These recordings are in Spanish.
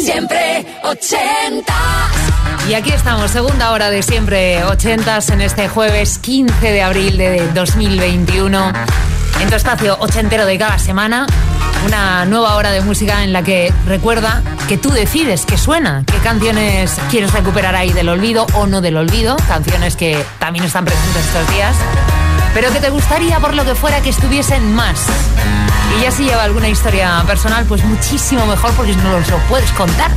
Siempre ochentas. Y aquí estamos, segunda hora de siempre ochentas en este jueves 15 de abril de 2021. En tu espacio ochentero de cada semana, una nueva hora de música en la que recuerda que tú decides qué suena, qué canciones quieres recuperar ahí del olvido o no del olvido, canciones que también están presentes estos días, pero que te gustaría por lo que fuera que estuviesen más. Y ya si lleva alguna historia personal, pues muchísimo mejor porque no nos lo puedes contar.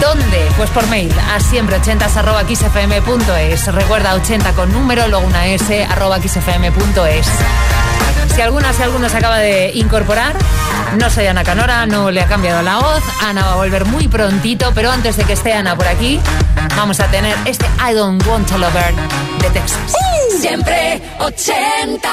¿Dónde? Pues por mail a siempre 80 xfm.es. Recuerda 80 con número, luego una s arroba xfm.es. Si alguna, si alguno se acaba de incorporar, no soy Ana Canora, no le ha cambiado la voz. Ana va a volver muy prontito, pero antes de que esté Ana por aquí, vamos a tener este I Don't Want to Lover de Texas. Siempre 80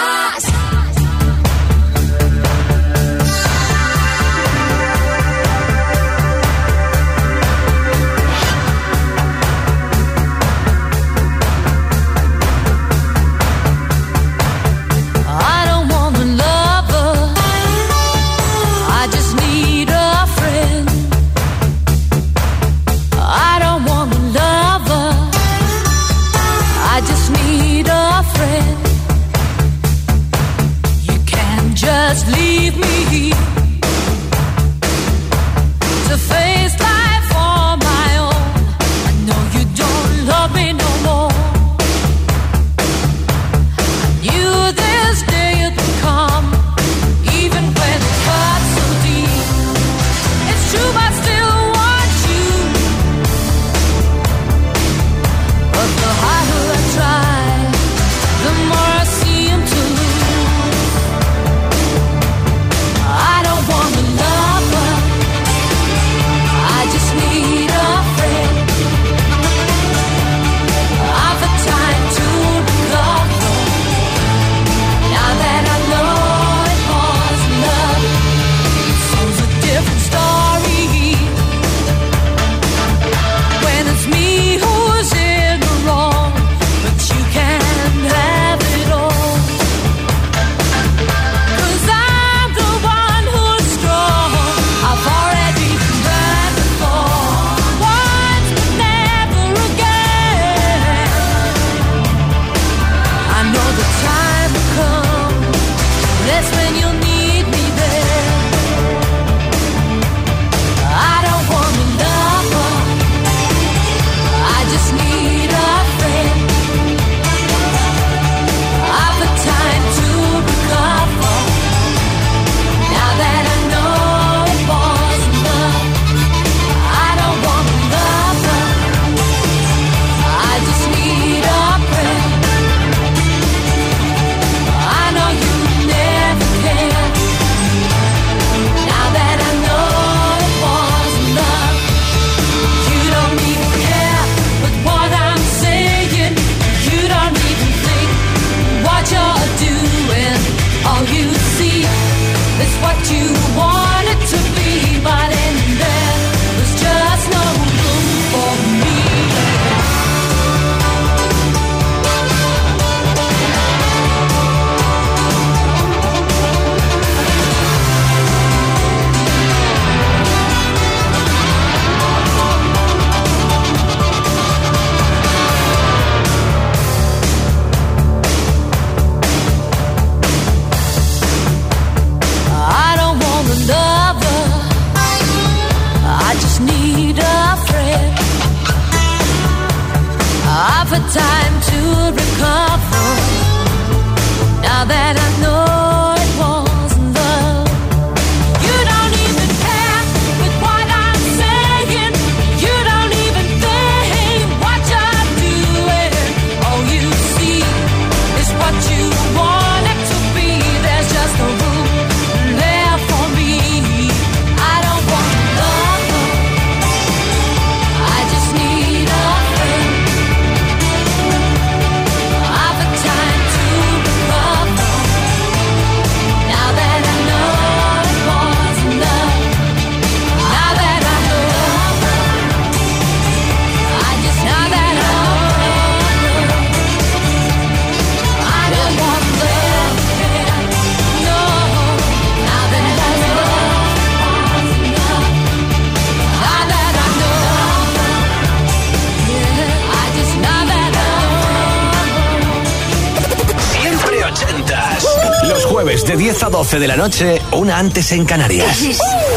12 de la noche, una antes en Canarias.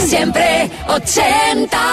Siempre ochentas.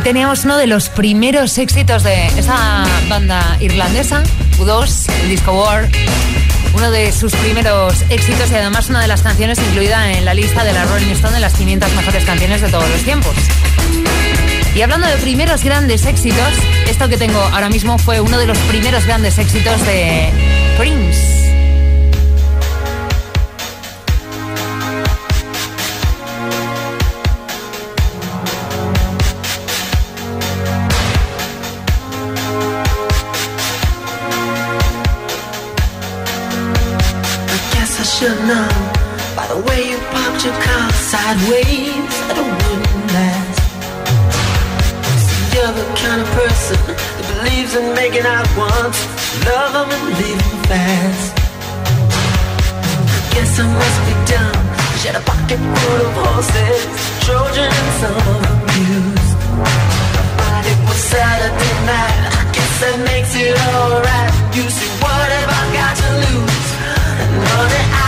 Teníamos uno de los primeros éxitos de esa banda irlandesa, U2, el Disco War. Uno de sus primeros éxitos y además una de las canciones incluida en la lista de la Rolling Stone de las 500 mejores canciones de todos los tiempos. Y hablando de primeros grandes éxitos, esto que tengo ahora mismo fue uno de los primeros grandes éxitos de Prince. Should know by the way you parked your car sideways that it wouldn't last. You're the kind of person that believes in making out once, love them and leave them fast. I guess I must be dumb. She had a pocket full of horses, Trojan and some of them used. But it was Saturday night. I guess that makes it alright. You see, what have I got to lose? Siempre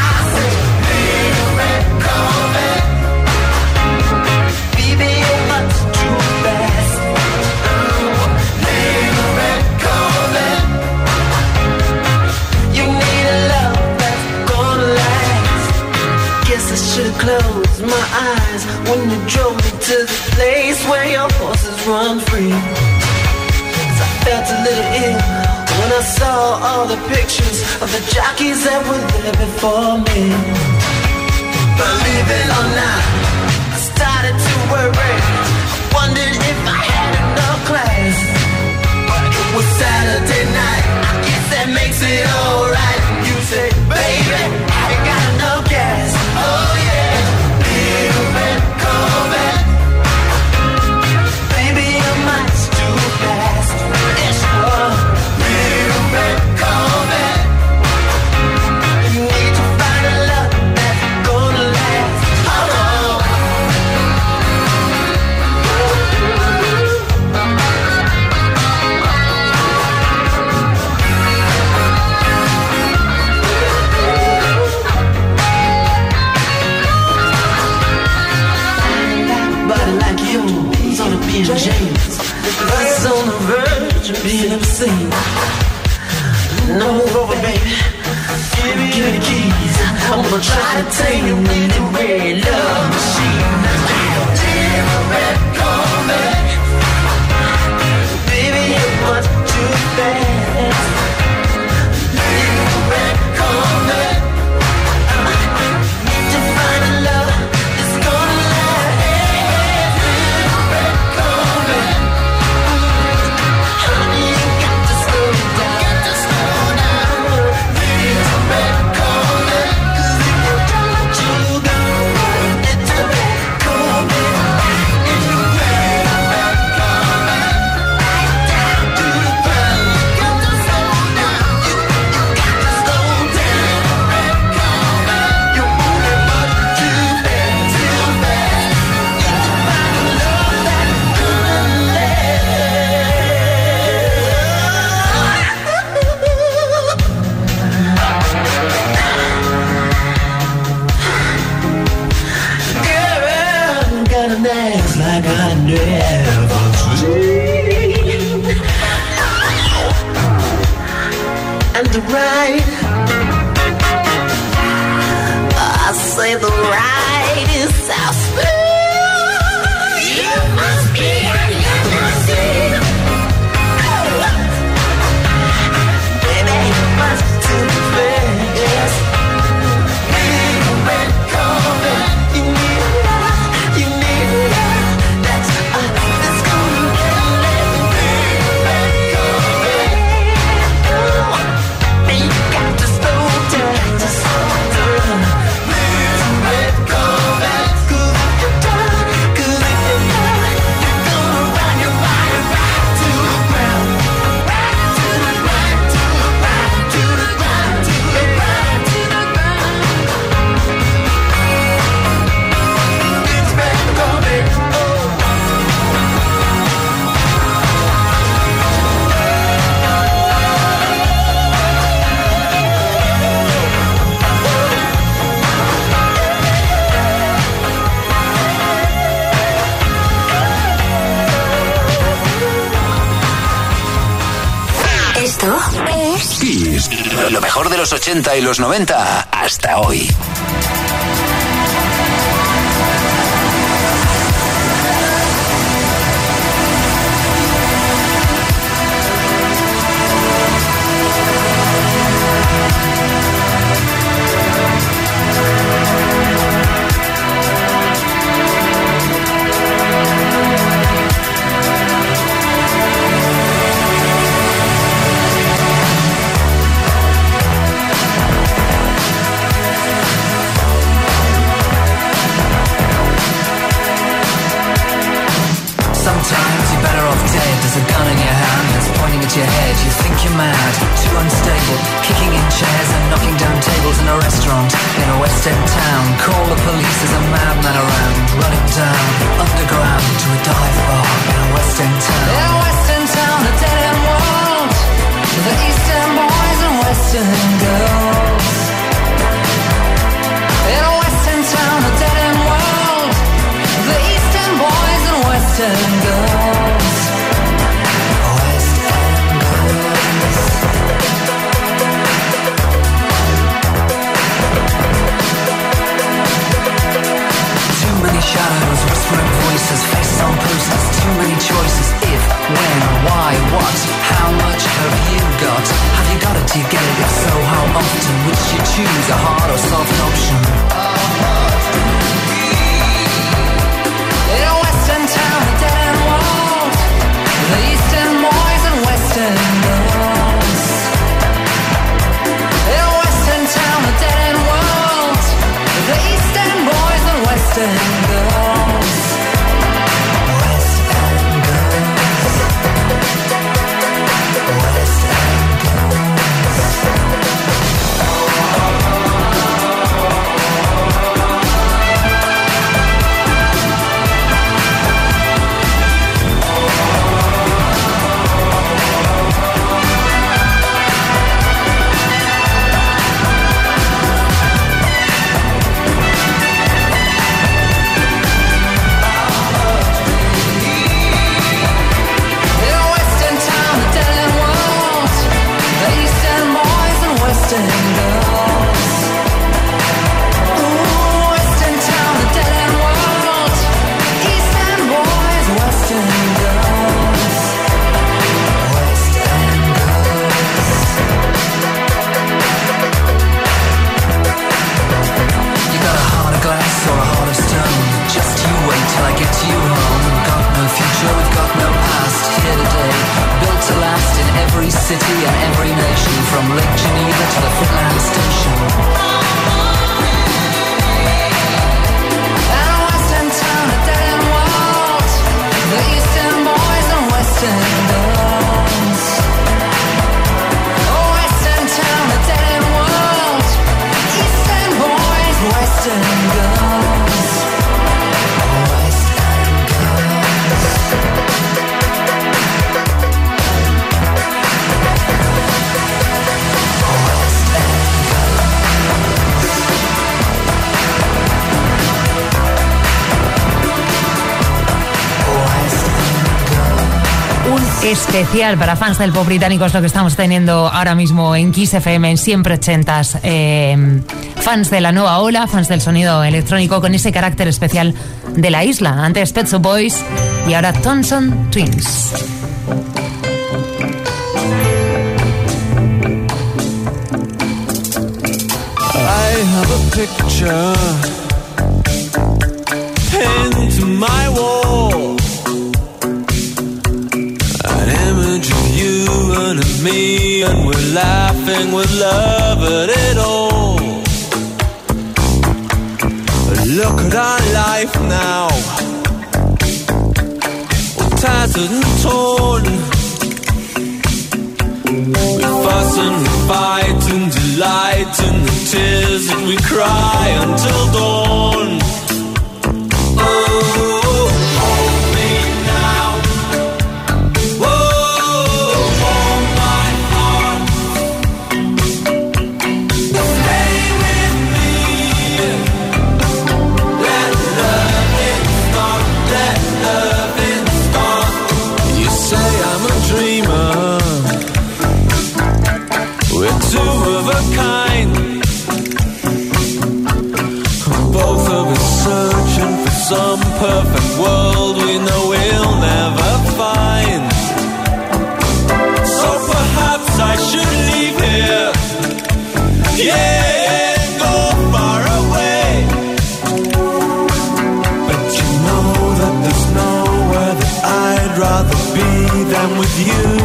when you drove me to the place where your horses run free. Cause I felt a little ill when I saw all the pictures of the jockeys that were there before me. Believe it or not, I started to worry. I wondered if I it over, baby. Give me the keys. I'm gonna try to take you anywhere, love. 80 y los 90 hasta hoy. un especial para fans del pop británico es lo que estamos teniendo ahora mismo en Kiss FM en siempre ochentas. Eh, fans de la nueva ola fans del sonido electrónico con ese carácter especial de la isla. Antes Pet Boys y ahora Thompson Twins. me and we're laughing with love at it all. Look at our life now, we're tattered and torn. We fuss and we fight and delight in the tears and we cry until dawn. Oh. some perfect world we know we'll never find. So perhaps I should leave here. Yeah, go far away. But you know that there's nowhere that I'd rather be than with you.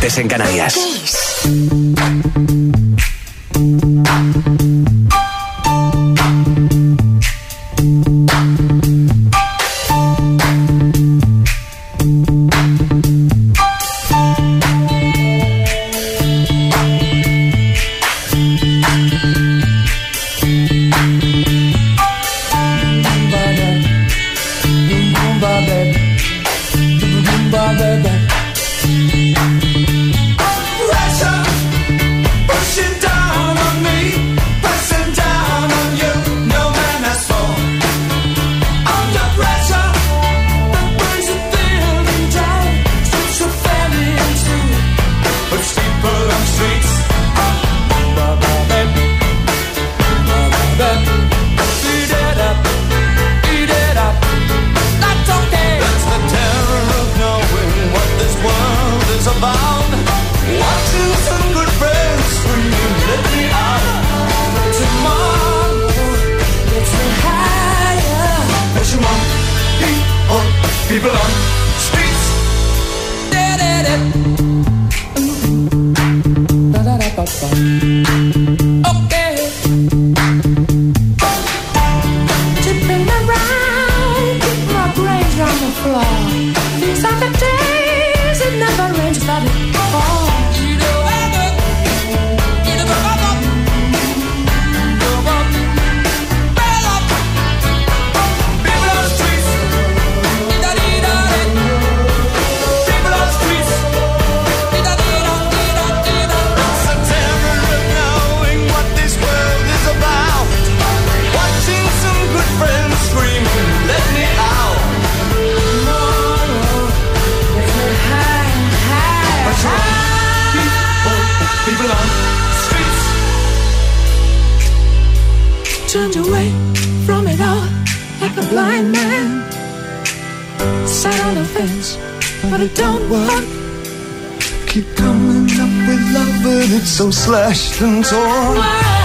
Antes. On So.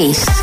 Kiss.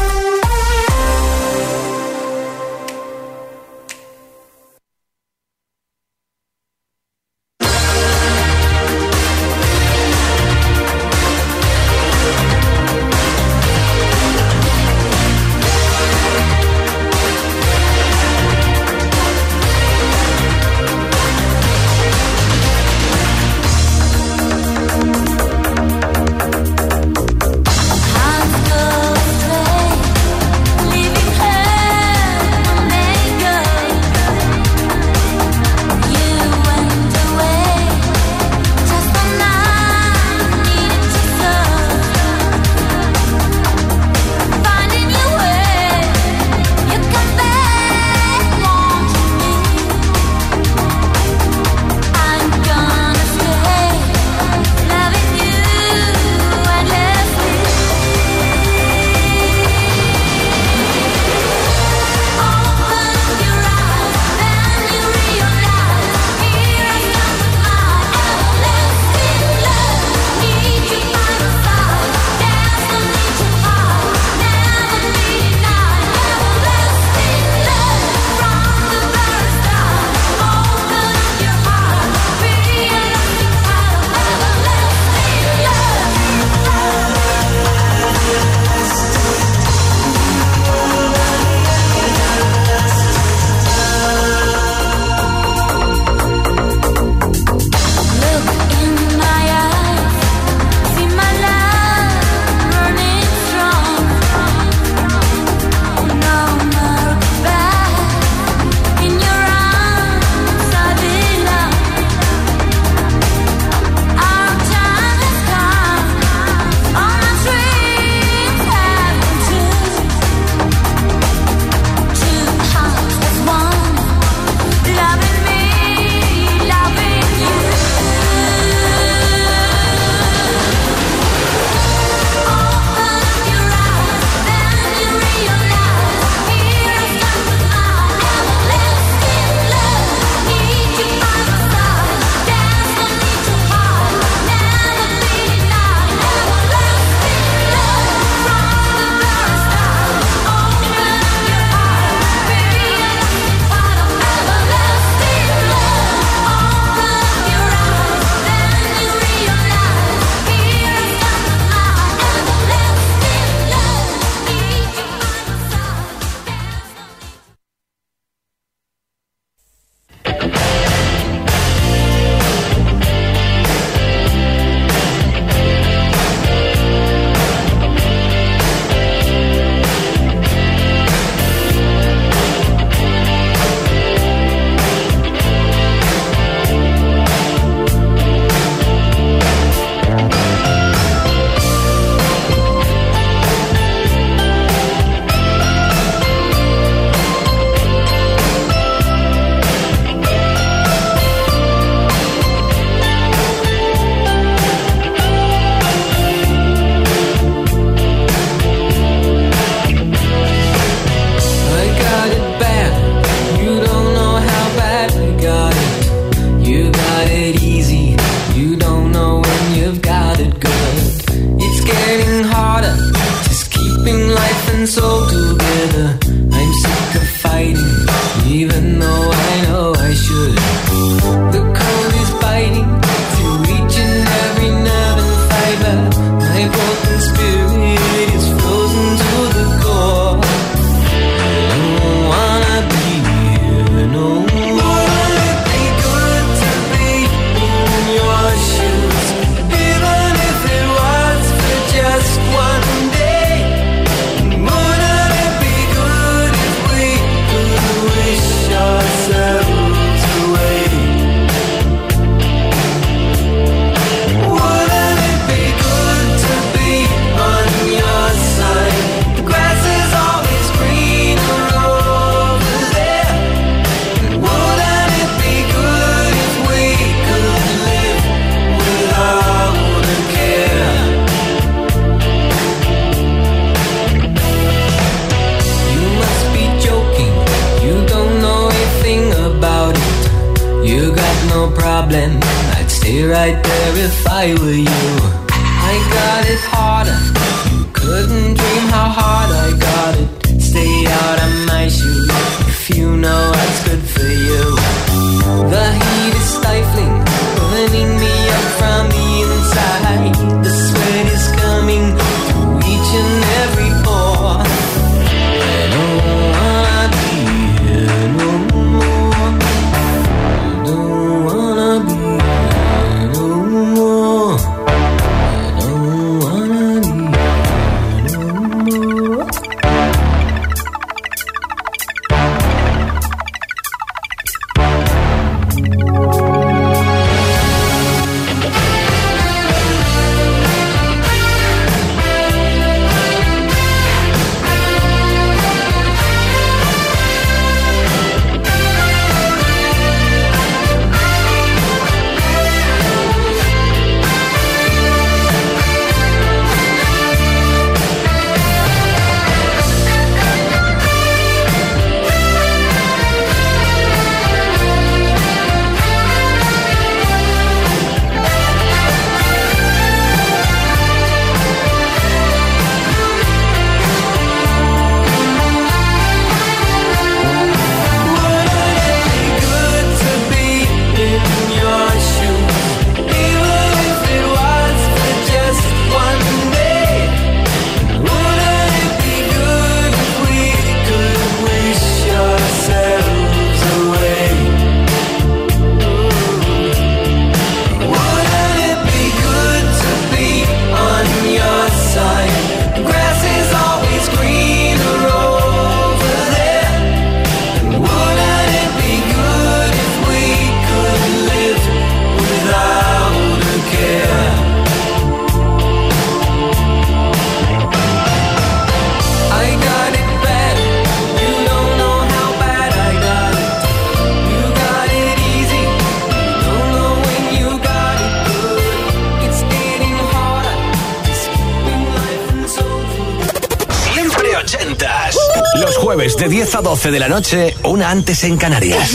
de la noche, una antes en Canarias.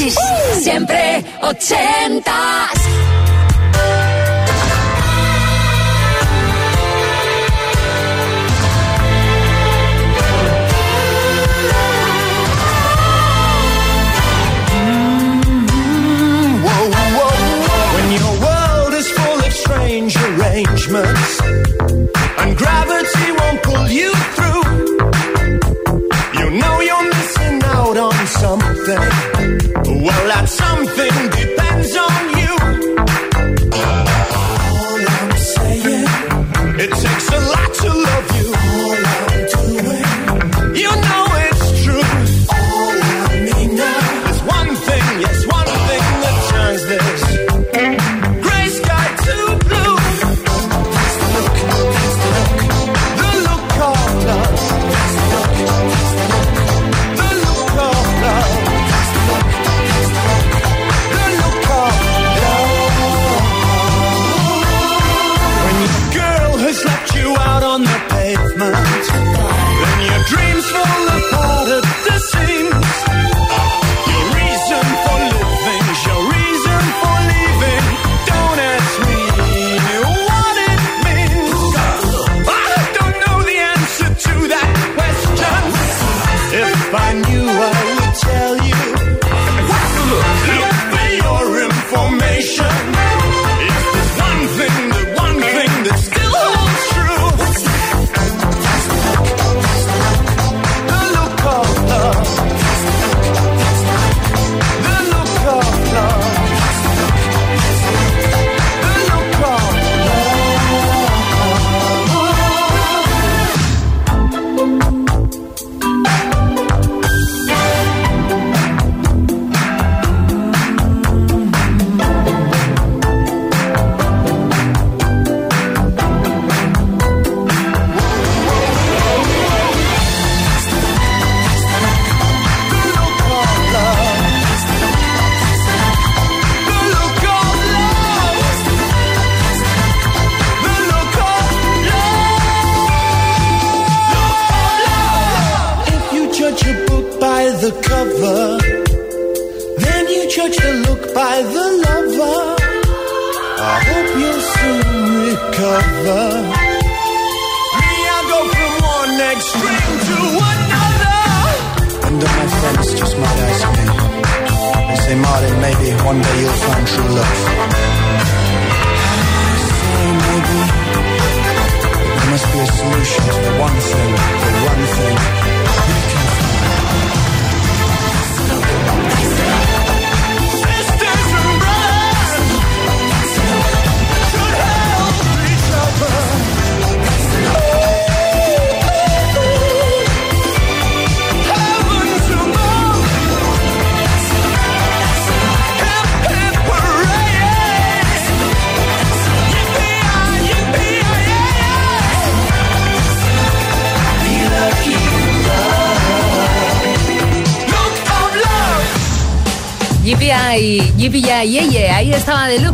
Siempre ochentas.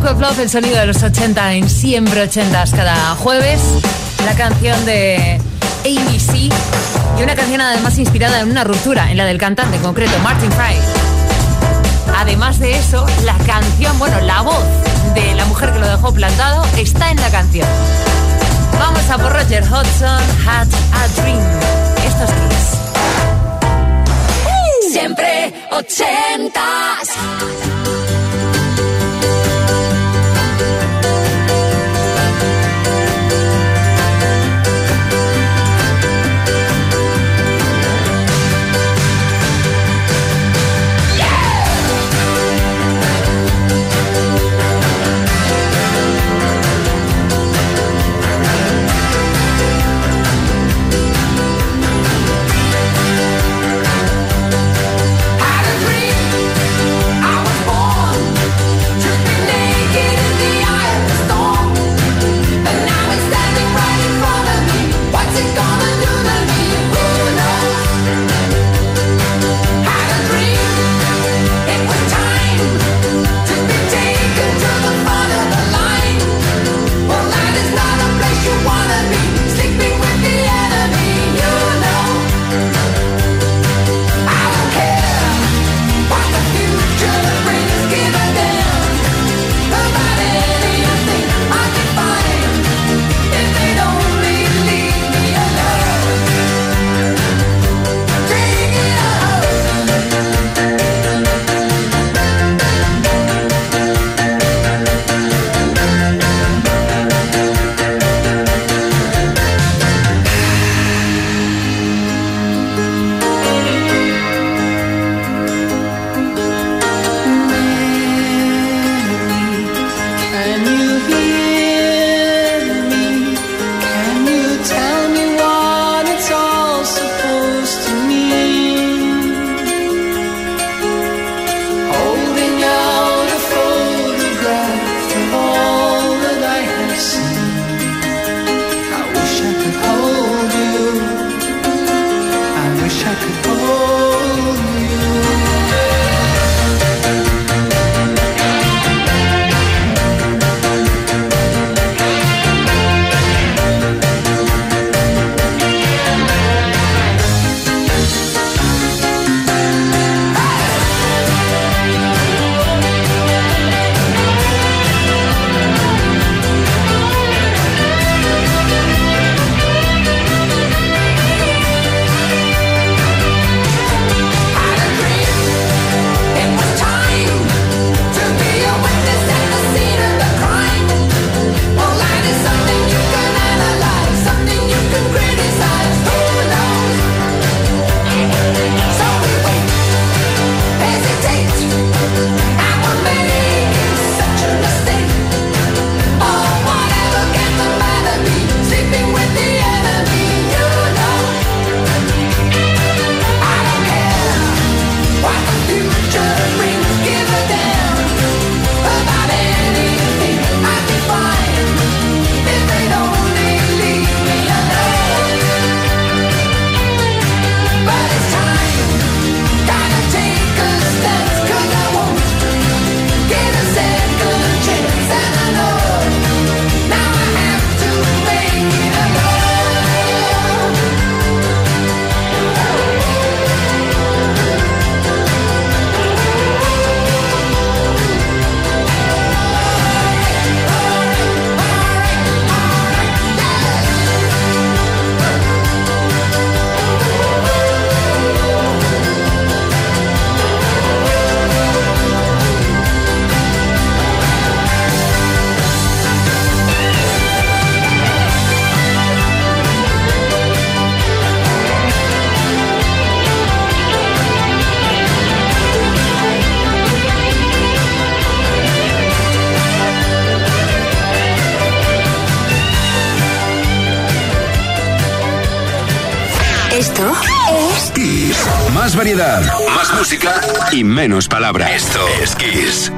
El sonido de los 80 en siempre 80 cada jueves. La canción de ABC y una canción además inspirada en una ruptura, en la del cantante en concreto, Martin Fry. Además de eso, la canción, bueno, la voz de la mujer que lo dejó plantado está en la canción. Vamos a por Roger Hodgson, Had a Dream. Esto es Kiss. Siempre ochentas. y menos palabras. Esto es Kiss.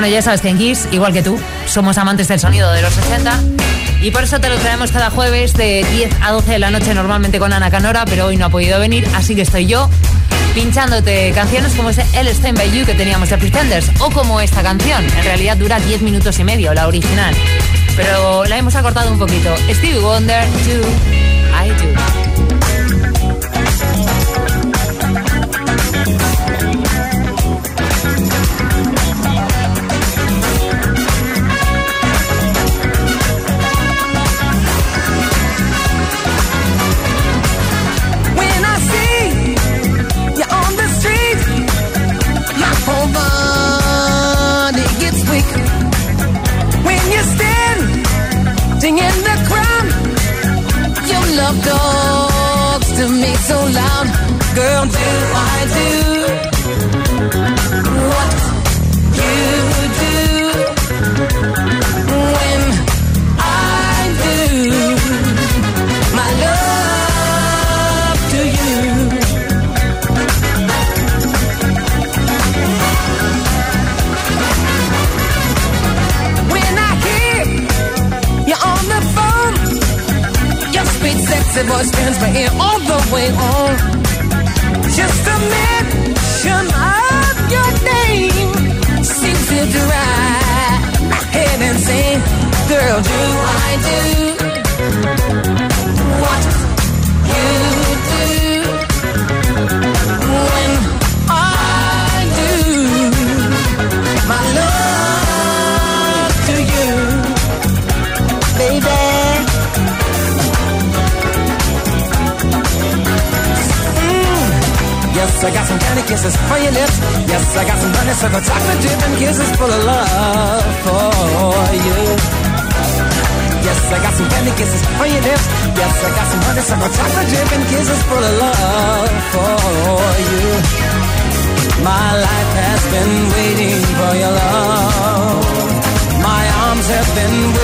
Bueno, ya sabes que en Kiss, igual que tú, somos amantes del sonido de los 60 y por eso te lo traemos cada jueves de 10 a 12 de la noche normalmente con Ana Canora, pero hoy no ha podido venir, así que estoy yo pinchándote canciones como ese El Stand By You que teníamos de Pretenders o como esta canción. En realidad dura 10 minutos y medio, la original, pero la hemos acortado un poquito. Steve Wonder, I Do.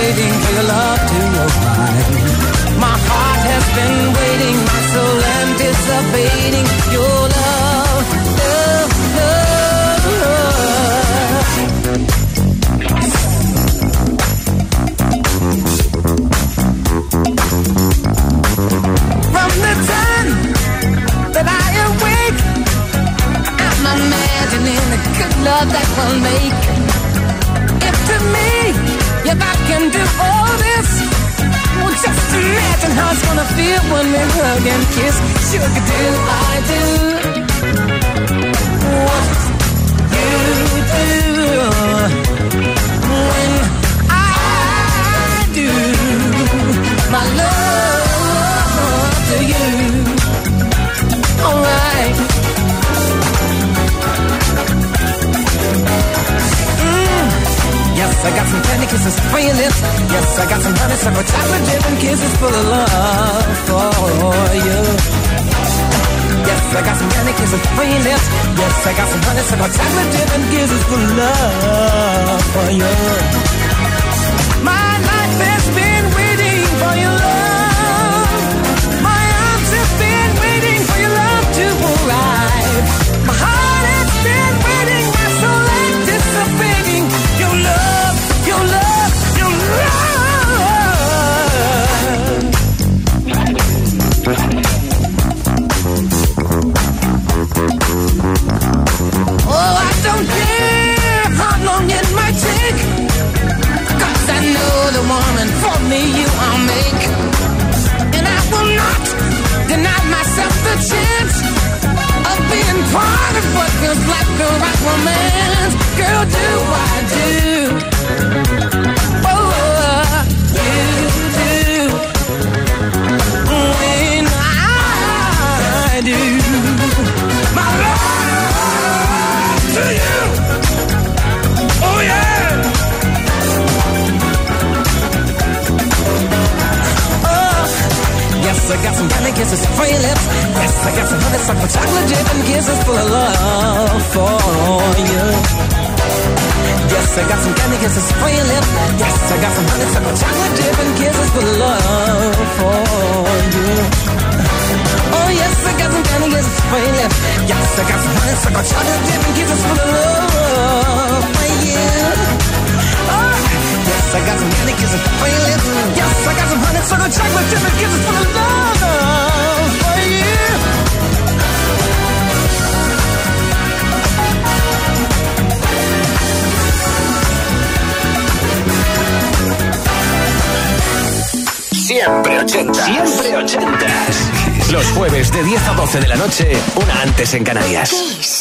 Waiting for your love to arrive. My heart has been waiting, my soul anticipating your love, love, love. From the time that I awake, I'm imagining the good love that we'll make. Can do all this, well, just imagine how it's gonna feel when we hug and kiss. Sugar, do I do what you do when I do my love to you? Alright. Yes, I got some candy kisses for your lips. Yes, I got some honeysuckle chocolate dip and kisses full of love for you. Yes, I got some candy kisses for your lips. Yes, I got some honeysuckle chocolate dip and kisses full of love for you. My life has been waiting for your love. My arms have been waiting for your love to arrive. Woman for me you I'll make. And I will not deny myself the chance of being part of what feels like the right romance. Girl, do I do? Yes, I got some candy kisses for your lips. Yes, I got some honey honeysuckle chocolate dip and kisses full of love for you. Yes, I got some candy kisses for your lips. Yes, I got some honey honeysuckle chocolate dip and kisses full of love for you. Oh yes, I got some candy kisses for your lips. Yes, I got some honey honeysuckle chocolate dip and kisses full of love for you. Oh, yes, I got some kisses for your. Yes, I got some for you. Siempre 80. Siempre 80. Los jueves de 10 a 12 de la noche, una antes en Canarias.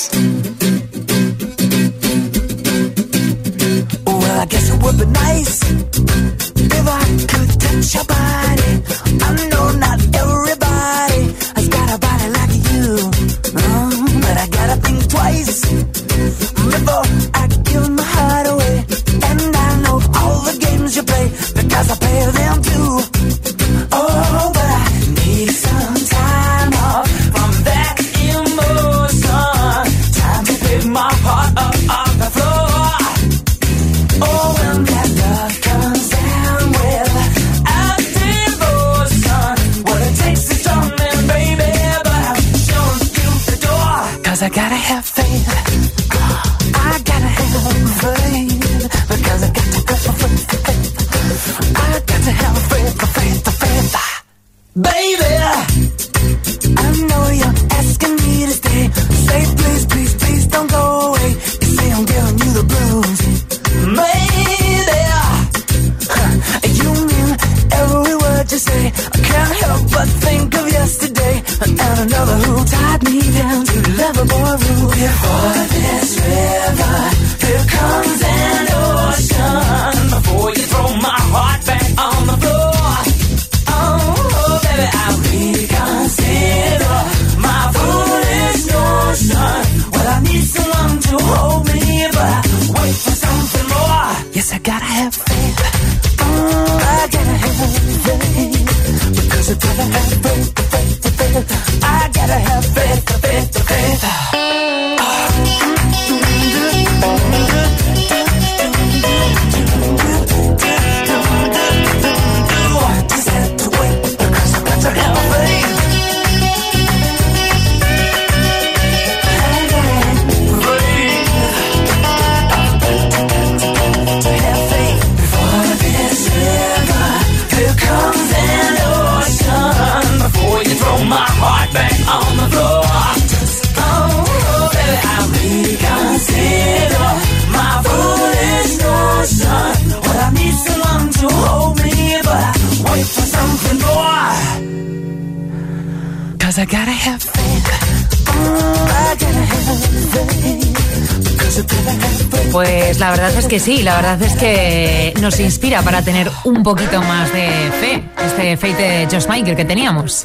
Pues la verdad es que sí, la verdad es que nos inspira para tener un poquito más de fe. Este Fate de Josh Michael que teníamos.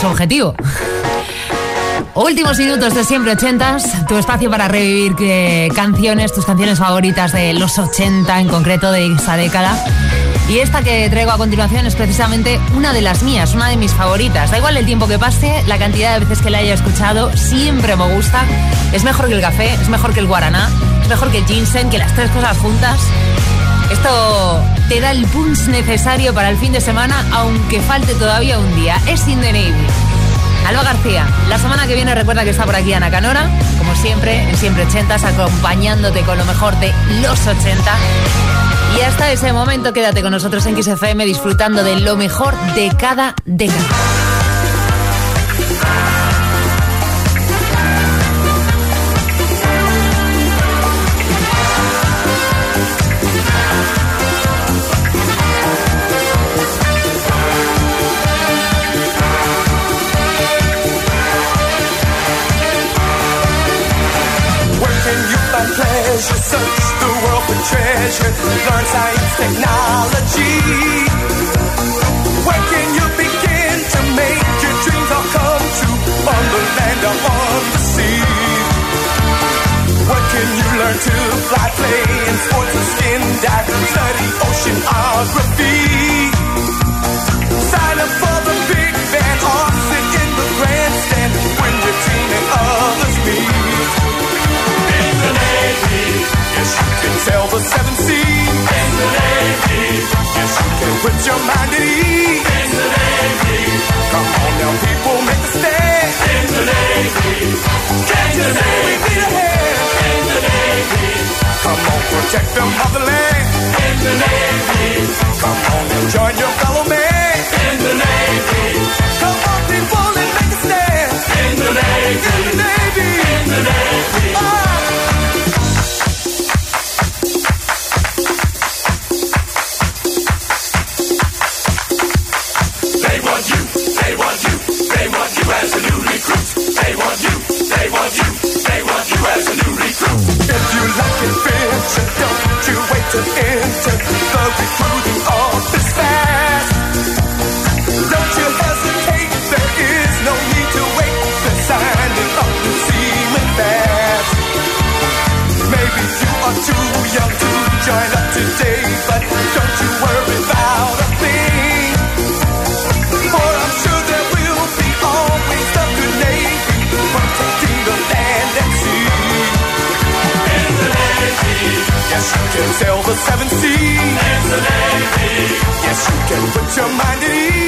Su objetivo. Últimos minutos de siempre ochentas, tu espacio para revivir eh, canciones, tus canciones favoritas de los 80 en concreto de esa década. Y esta que traigo a continuación es precisamente una de las mías, una de mis favoritas. Da igual el tiempo que pase, la cantidad de veces que la haya escuchado, siempre me gusta. Es mejor que el café, es mejor que el guaraná, es mejor que el ginseng, que las tres cosas juntas. Esto te da el punch necesario para el fin de semana, aunque falte todavía un día. Es In the Navy. Alba García, la semana que viene recuerda que está por aquí Ana Canora, como siempre, en Siempre Ochentas, acompañándote con lo mejor de los 80. Y hasta ese momento quédate con nosotros en XFM disfrutando de lo mejor de cada década. Find pleasure? Search the world for treasure. Learn science, technology. Where can you begin to make your dreams all come true? On the land or on the sea. What can you learn to fly, play in sports or skin dive? Study oceanography. Put your mind at ease. In the Navy, come on now people, make a stand. In the Navy, can you say we need a hand? In the Navy, come on protect the motherland. In the Navy, come on and join your fellow seven seas. Yes you can put your mind at ease.